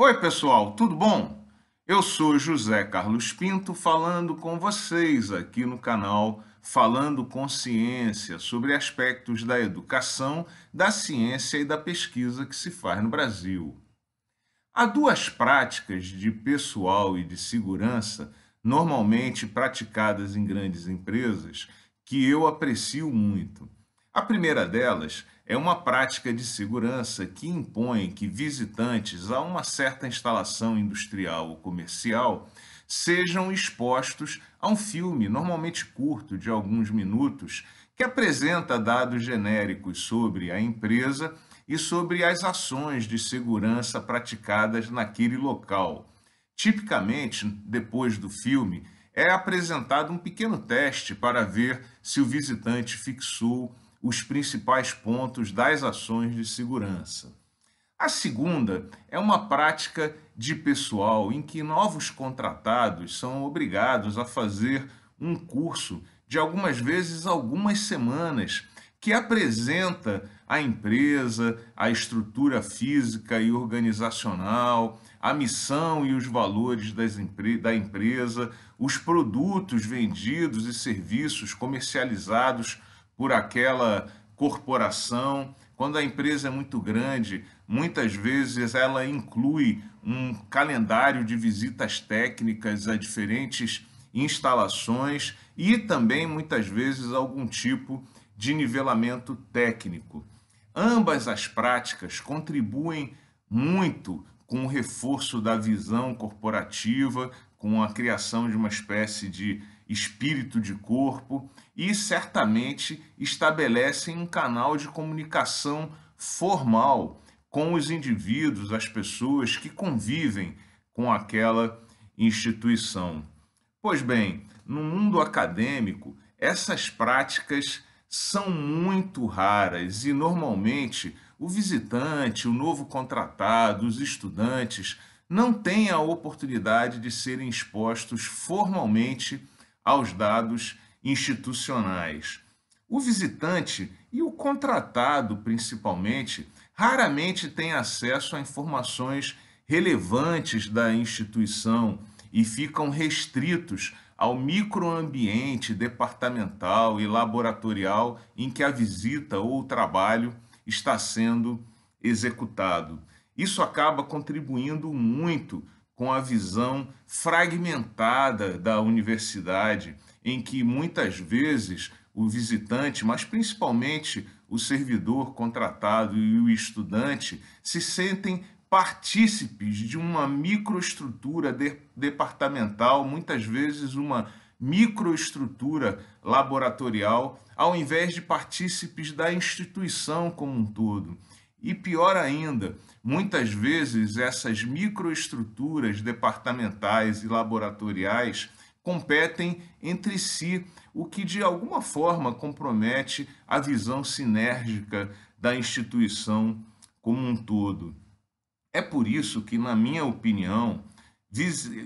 Oi, pessoal, tudo bom? Eu sou José Carlos Pinto falando com vocês aqui no canal Falando com Ciência sobre aspectos da educação, da ciência e da pesquisa que se faz no Brasil. Há duas práticas de pessoal e de segurança normalmente praticadas em grandes empresas que eu aprecio muito. A primeira delas uma prática de segurança que impõe que visitantes a uma certa instalação industrial ou comercial sejam expostos a um filme, normalmente curto, de alguns minutos, que apresenta dados genéricos sobre a empresa e sobre as ações de segurança praticadas naquele local. Tipicamente, depois do filme, é apresentado um pequeno teste para ver se o visitante fixou os principais pontos das ações de segurança. A segunda é uma prática de pessoal em que novos contratados são obrigados a fazer um curso de algumas vezes algumas semanas que apresenta a empresa, a estrutura física e organizacional, a missão e os valores da empresa, os produtos vendidos e serviços comercializados por aquela corporação. Quando a empresa é muito grande, muitas vezes ela inclui um calendário de visitas técnicas a diferentes instalações e também muitas vezes algum tipo de nivelamento técnico. Ambas as práticas contribuem muito com o reforço da visão corporativa, com a criação de uma espécie de espírito de corpo e certamente estabelecem um canal de comunicação formal com os indivíduos, as pessoas que convivem com aquela instituição. Pois bem, no mundo acadêmico, essas práticas são muito raras e normalmente o visitante, o novo contratado, os estudantes não têm a oportunidade de serem expostos formalmente aos dados institucionais. O visitante e o contratado, principalmente, raramente têm acesso a informações relevantes da instituição e ficam restritos ao microambiente departamental e laboratorial em que a visita ou o trabalho está sendo executado. Isso acaba contribuindo muito com a visão fragmentada da universidade, em que muitas vezes o visitante, mas principalmente o servidor contratado e o estudante, se sentem partícipes de uma microestrutura de, departamental, muitas vezes uma microestrutura laboratorial, ao invés de partícipes da instituição como um todo. E pior ainda, muitas vezes essas microestruturas departamentais e laboratoriais competem entre si, o que de alguma forma compromete a visão sinérgica da instituição como um todo. É por isso que, na minha opinião,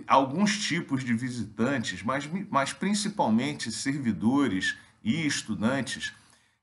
alguns tipos de visitantes, mas, mas principalmente servidores e estudantes,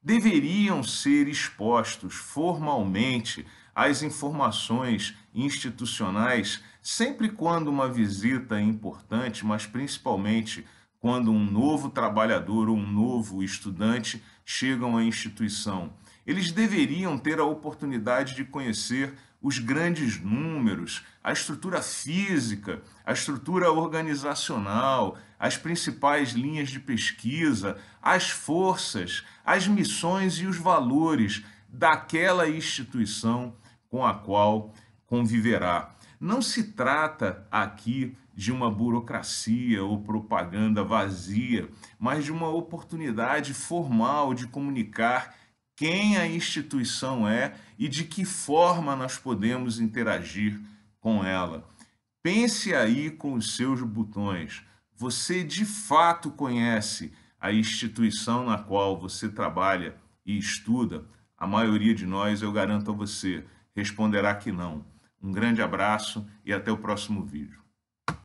deveriam ser expostos formalmente às informações institucionais sempre quando uma visita é importante, mas principalmente quando um novo trabalhador ou um novo estudante chegam à instituição. Eles deveriam ter a oportunidade de conhecer os grandes números, a estrutura física, a estrutura organizacional, as principais linhas de pesquisa, as forças, as missões e os valores daquela instituição com a qual conviverá. Não se trata aqui de uma burocracia ou propaganda vazia, mas de uma oportunidade formal de comunicar quem a instituição é e de que forma nós podemos interagir com ela. Pense aí com os seus botões. Você de fato conhece a instituição na qual você trabalha e estuda? A maioria de nós, eu garanto a você, responderá que não. Um grande abraço e até o próximo vídeo.